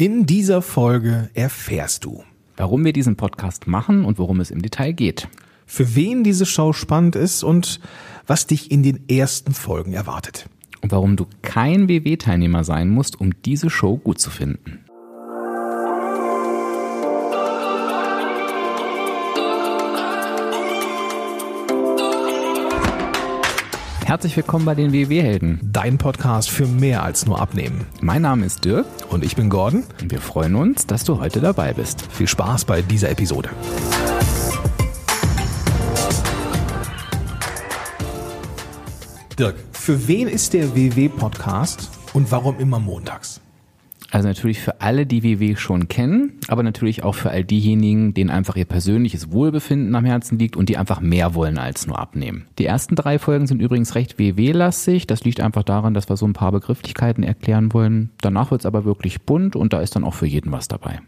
In dieser Folge erfährst du, warum wir diesen Podcast machen und worum es im Detail geht. für wen diese Show spannend ist und was dich in den ersten Folgen erwartet. Und warum du kein WW-Teilnehmer sein musst, um diese Show gut zu finden. Herzlich willkommen bei den WW-Helden. Dein Podcast für mehr als nur Abnehmen. Mein Name ist Dirk Und ich bin Gordon. und wir freuen uns, dass du heute dabei bist. Viel Spaß bei dieser Episode. Dirk, für wen ist der WW-Podcast und warum immer montags? Also natürlich für alle, die WW schon kennen, aber natürlich auch für all diejenigen, denen einfach ihr persönliches Wohlbefinden am Herzen liegt und die einfach mehr wollen als nur abnehmen. Die ersten drei Folgen sind übrigens recht WW-lastig. Das liegt einfach daran, dass wir so ein paar Begrifflichkeiten erklären wollen. Danach wird's aber wirklich bunt und da ist dann auch für jeden was dabei.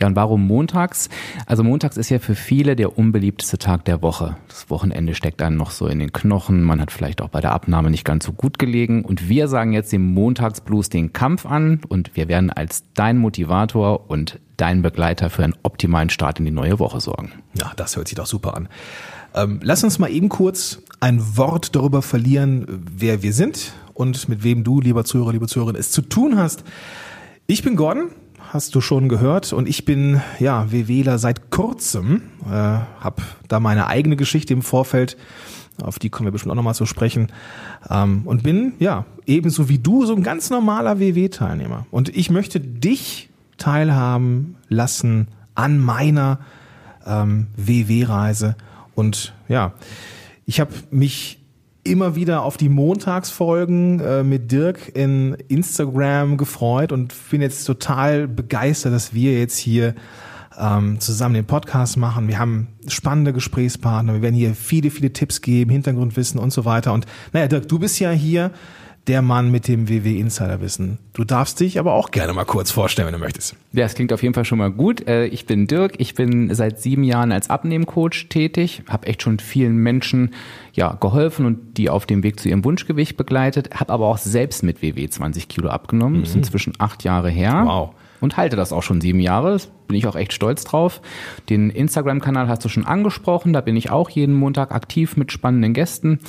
Ja, und warum montags? Also montags ist ja für viele der unbeliebteste Tag der Woche. Das Wochenende steckt einem noch so in den Knochen. Man hat vielleicht auch bei der Abnahme nicht ganz so gut gelegen. Und wir sagen jetzt dem Montagsblues den Kampf an und wir werden als dein Motivator und dein Begleiter für einen optimalen Start in die neue Woche sorgen. Ja, das hört sich doch super an. Ähm, lass uns mal eben kurz ein Wort darüber verlieren, wer wir sind und mit wem du, lieber Zuhörer, liebe Zuhörerin, es zu tun hast. Ich bin Gordon, hast du schon gehört, und ich bin ja WWler seit kurzem. Äh, hab da meine eigene Geschichte im Vorfeld, auf die kommen wir bestimmt auch nochmal zu sprechen. Ähm, und bin ja ebenso wie du so ein ganz normaler WW-Teilnehmer. Und ich möchte dich teilhaben lassen an meiner ähm, WW-Reise. Und ja, ich habe mich immer wieder auf die Montagsfolgen äh, mit Dirk in Instagram gefreut und bin jetzt total begeistert, dass wir jetzt hier ähm, zusammen den Podcast machen. Wir haben spannende Gesprächspartner, wir werden hier viele, viele Tipps geben, Hintergrundwissen und so weiter. Und naja, Dirk, du bist ja hier der Mann mit dem WW Insiderwissen. Du darfst dich aber auch gerne mal kurz vorstellen, wenn du möchtest. Ja, das klingt auf jeden Fall schon mal gut. Äh, Ich bin Dirk, ich bin seit sieben Jahren als Abnehmcoach tätig, habe echt schon vielen Menschen ja, geholfen und die auf dem Weg zu ihrem Wunschgewicht begleitet, habe aber auch selbst mit WW 20 Kilo abgenommen. Das ist inzwischen acht Jahre her. Wow. Und halte das auch schon sieben Jahre. Das bin ich auch echt stolz drauf. Den Instagram-Kanal hast du schon angesprochen. Da bin ich auch jeden Montag aktiv mit spannenden Gästen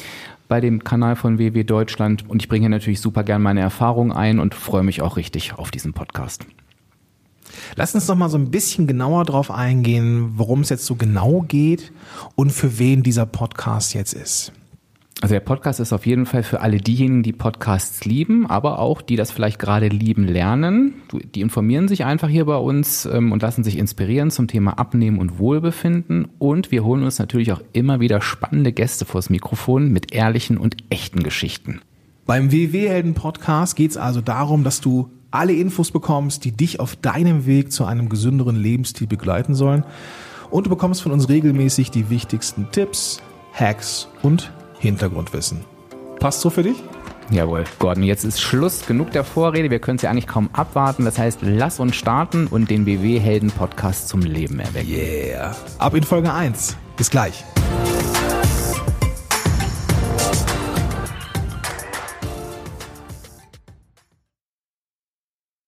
bei dem Kanal von WW Deutschland. Und ich bringe hier natürlich super gern meine Erfahrungen ein und freue mich auch richtig auf diesen Podcast. Lass uns noch mal so ein bisschen genauer drauf eingehen, worum es jetzt so genau geht und für wen dieser Podcast jetzt ist. Also der Podcast ist auf jeden Fall für alle diejenigen, die Podcasts lieben, aber auch die das vielleicht gerade lieben lernen. Die informieren sich einfach hier bei uns ähm, und lassen sich inspirieren zum Thema Abnehmen und Wohlbefinden. Und wir holen uns natürlich auch immer wieder spannende Gäste vors Mikrofon mit ehrlichen und echten Geschichten. Beim WW-Helden-Podcast geht es also darum, dass du alle Infos bekommst, die dich auf deinem Weg zu einem gesünderen Lebensstil begleiten sollen. Und du bekommst von uns regelmäßig die wichtigsten Tipps, Hacks und Hintergrundwissen. Passt so für dich? Jawohl, Gordon, jetzt ist Schluss. Genug der Vorrede. Wir können es ja eigentlich kaum abwarten. Das heißt, lass uns starten und den WW-Helden-Podcast zum Leben erwecken. Yeah. Ab in Folge 1. Bis gleich.